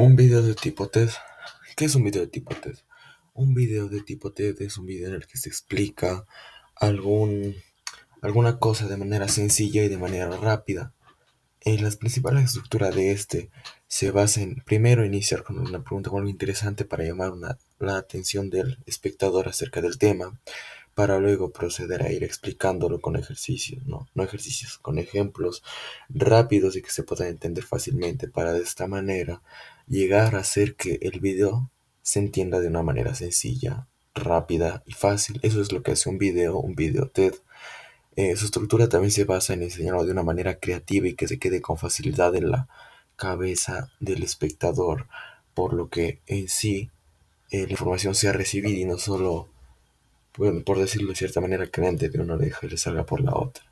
Un video de tipo TED. ¿Qué es un video de tipo TED? Un video de tipo TED es un video en el que se explica algún, alguna cosa de manera sencilla y de manera rápida. En las principales estructuras de este se basa en primero iniciar con una pregunta muy interesante para llamar la atención del espectador acerca del tema, para luego proceder a ir explicándolo con ejercicios, no, no ejercicios, con ejemplos rápidos y que se puedan entender fácilmente, para de esta manera llegar a hacer que el video se entienda de una manera sencilla, rápida y fácil. Eso es lo que hace un video, un video TED. Eh, su estructura también se basa en enseñarlo de una manera creativa y que se quede con facilidad en la cabeza del espectador, por lo que en sí eh, la información sea recibida y no solo, bueno, por decirlo de cierta manera, que de una oreja y le salga por la otra.